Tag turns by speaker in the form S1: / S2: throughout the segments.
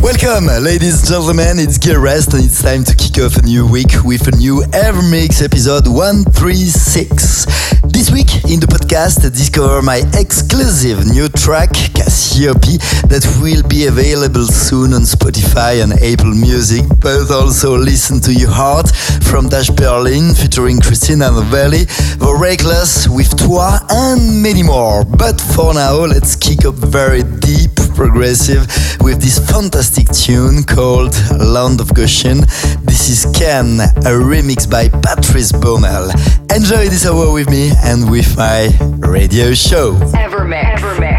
S1: Welcome, ladies and gentlemen. It's Gil Everest, and it's time to kick off a new week with a new Evermix episode 136. This week in the podcast, discover my exclusive new track, Cassiope, that will be available soon on Spotify and Apple Music, but also listen to Your Heart from Dash Berlin featuring Christina Novelli, The Reckless with Toi, and many more. But for now, let's kick up very deep progressive with this fantastic tune called Land of Goshen. This is Ken, a remix by Patrice Baumel. Enjoy this hour with me and with my radio show.
S2: Evermix. Evermix.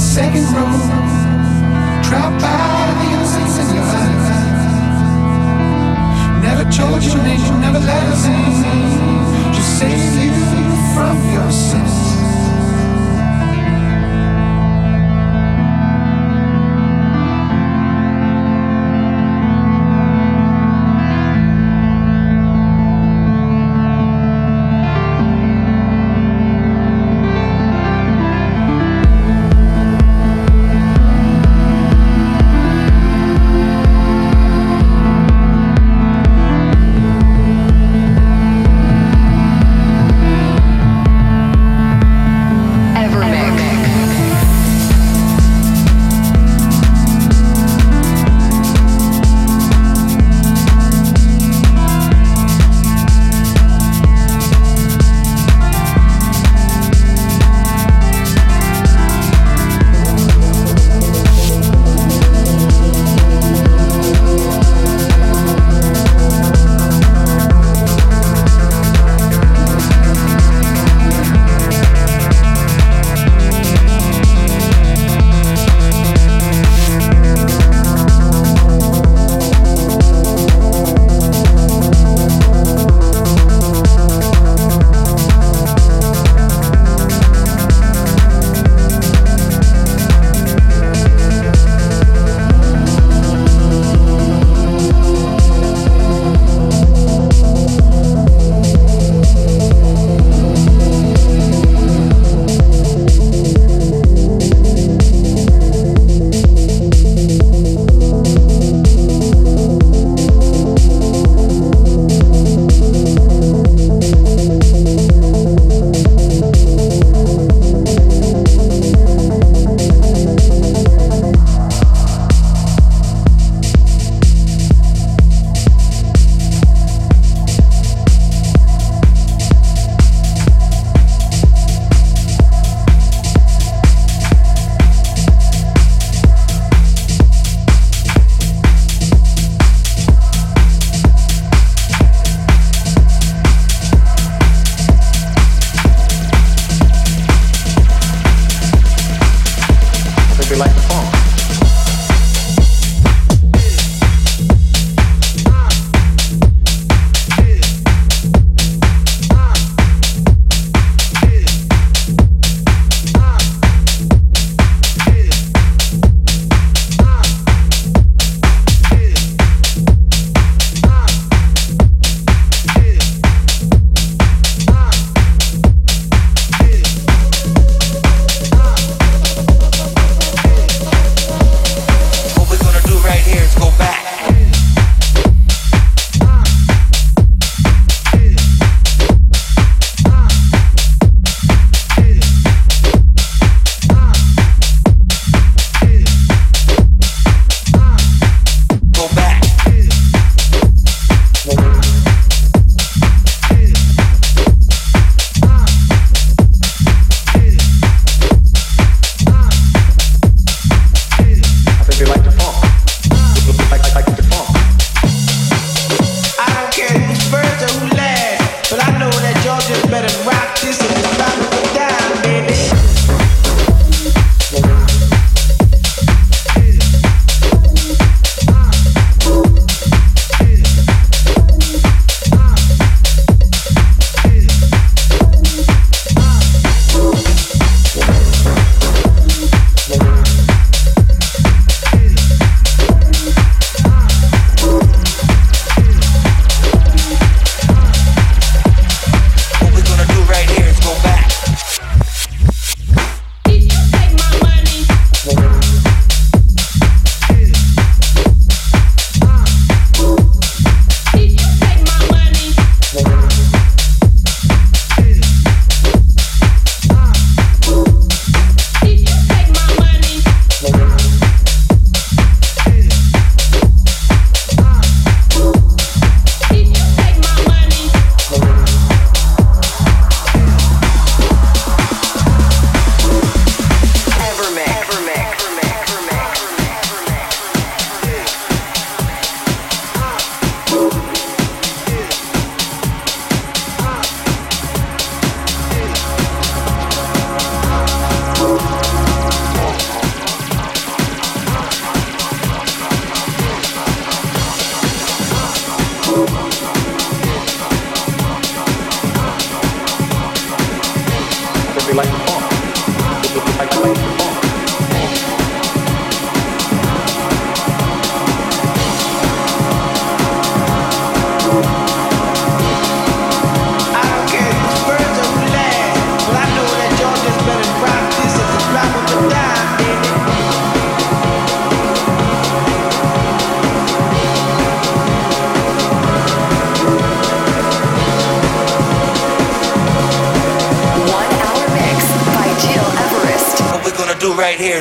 S3: second row, trapped by the innocence
S4: in your eyes. Never told
S2: your name,
S5: never let us in, just save you from yourself.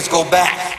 S5: Go back.
S6: better rock this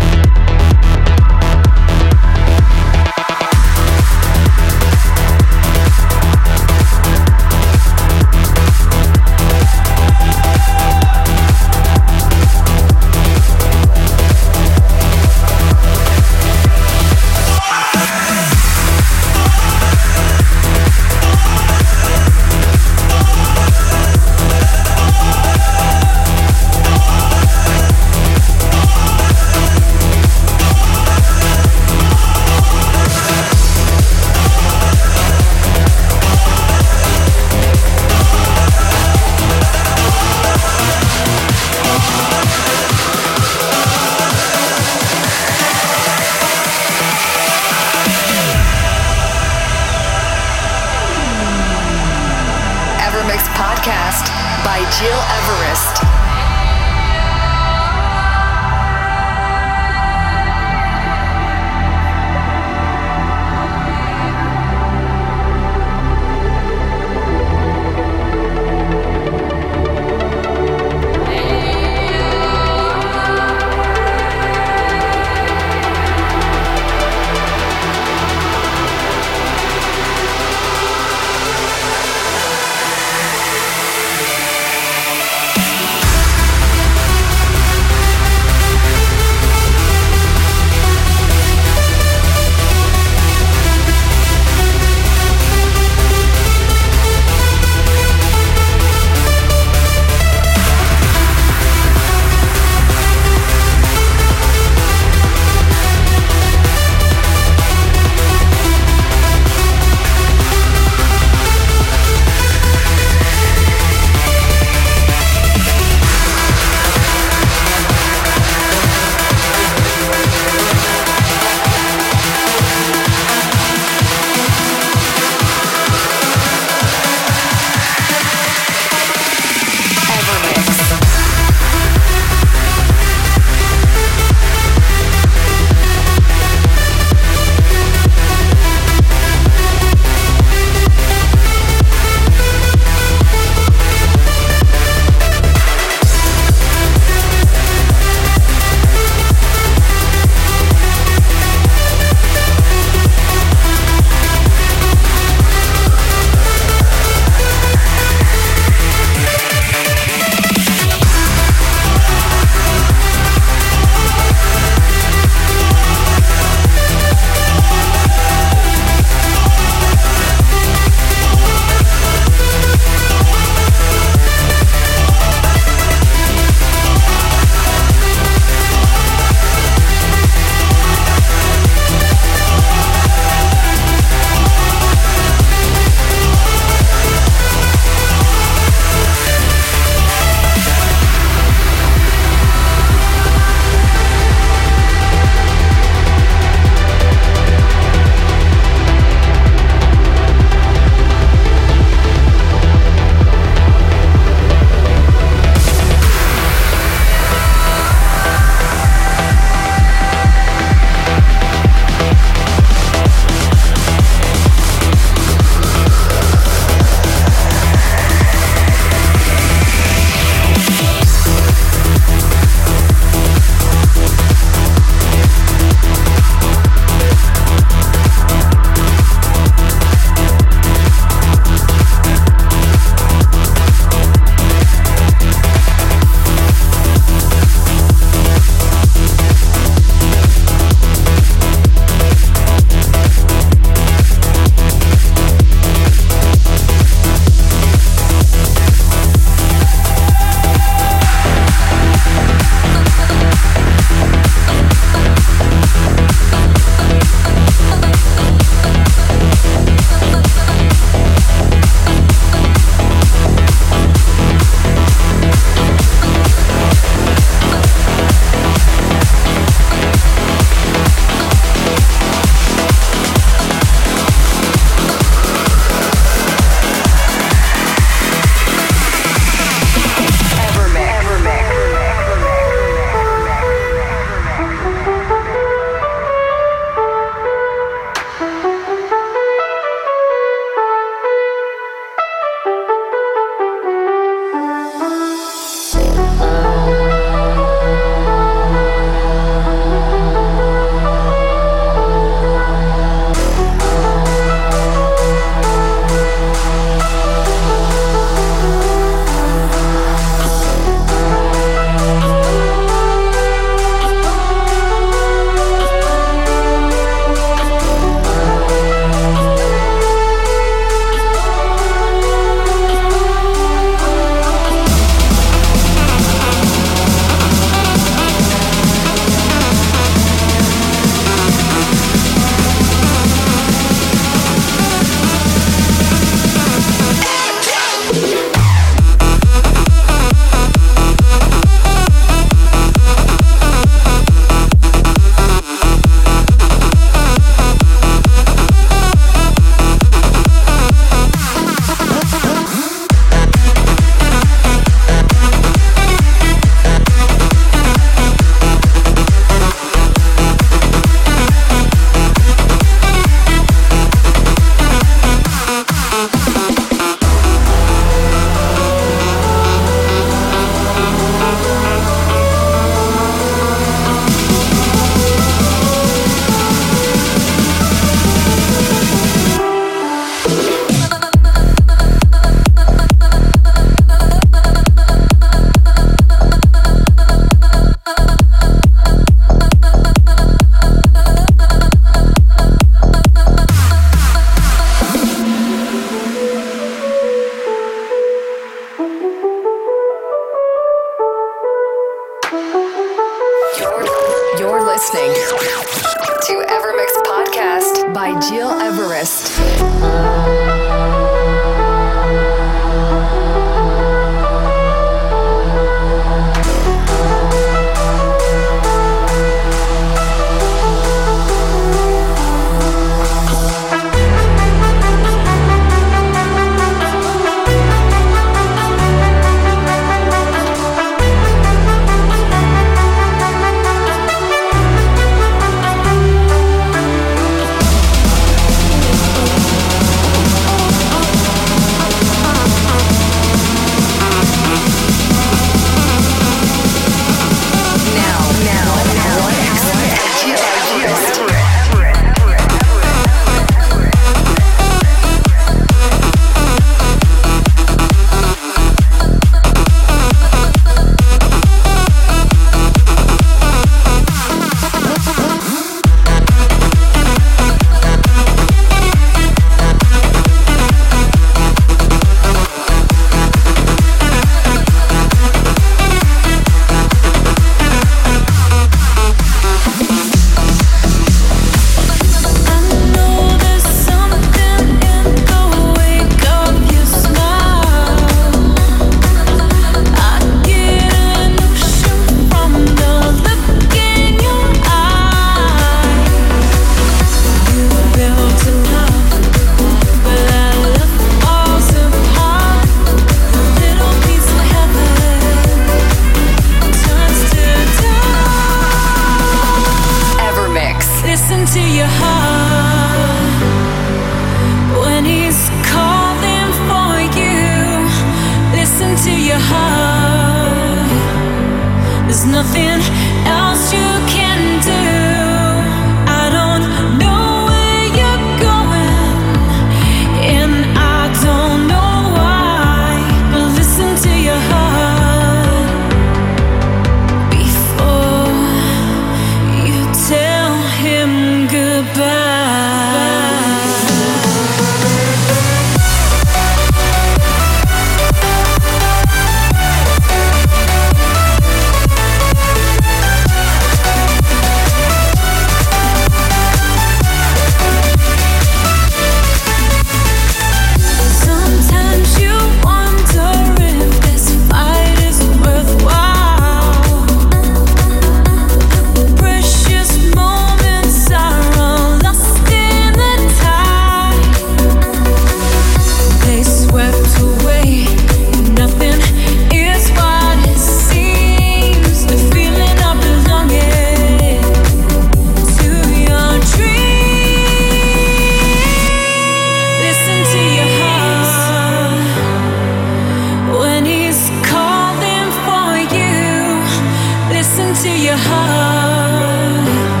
S6: the middle,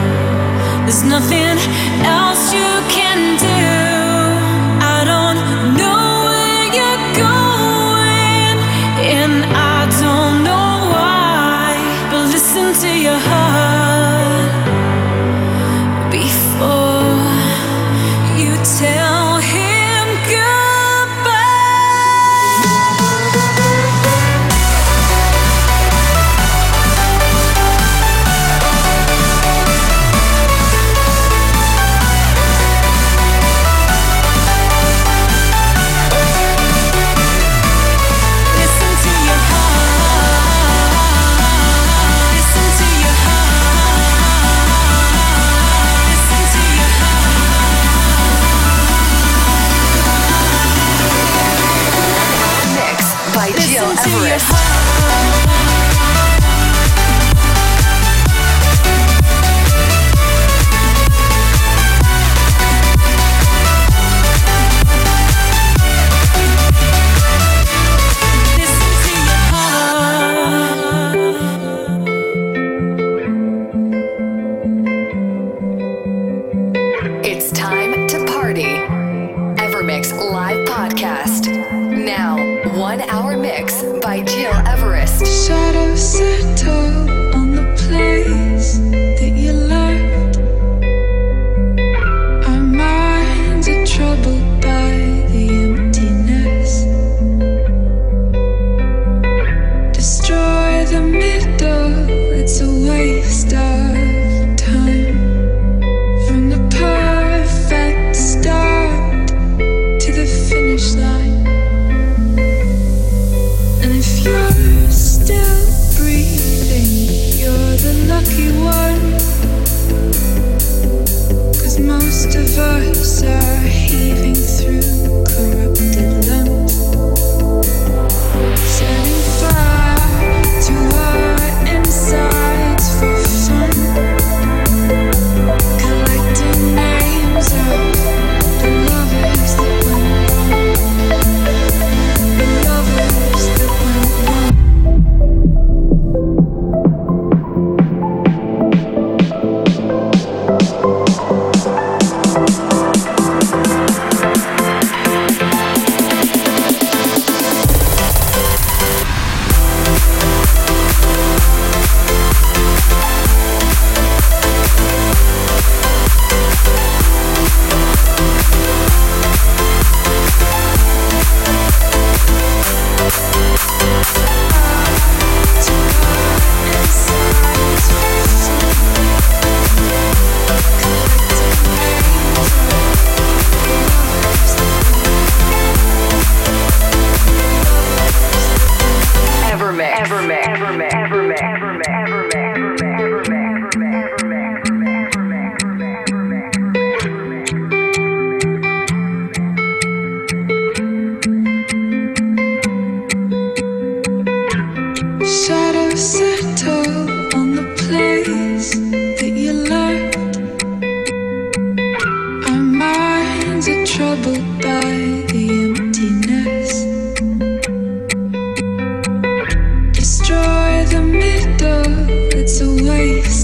S6: it's a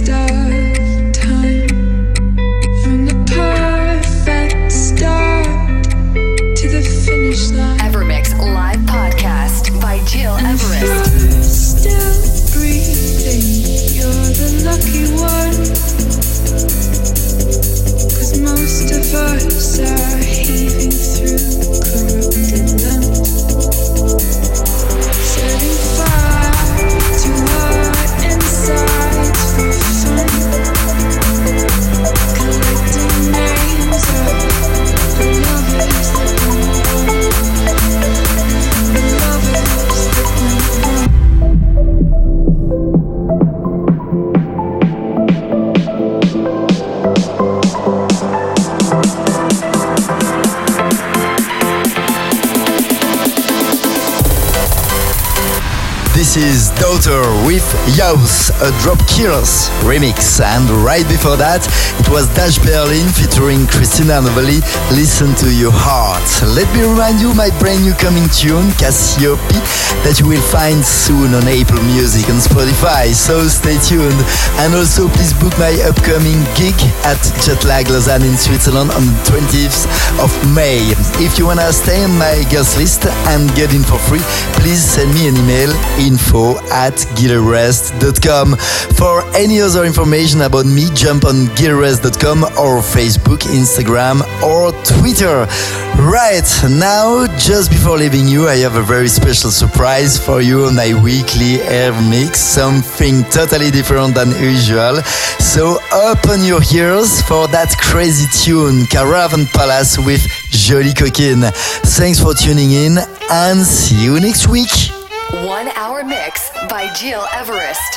S1: with A Drop Killers remix. And right before that, it was Dash Berlin featuring Christina Novelli, Listen to Your Heart. Let me remind you my brand new coming tune, Cassiope, that you will find soon on Apple Music and Spotify, so stay tuned. And also please book my upcoming gig at Jetlag Lausanne in Switzerland on the 20th of May. If you wanna stay on my guest list and get in for free, please send me an email info at gileverest.com. For any other information about me, jump on gileverest.com or Facebook, Instagram, or Twitter. Right, now, just before leaving you, I have a very special surprise for you on my weekly air mix, something totally different than usual. So open your ears for that crazy tune, Caravan Palace with Jolie Coquine. Thanks for tuning in and see you next week.
S5: One hour mix by Gil Everest.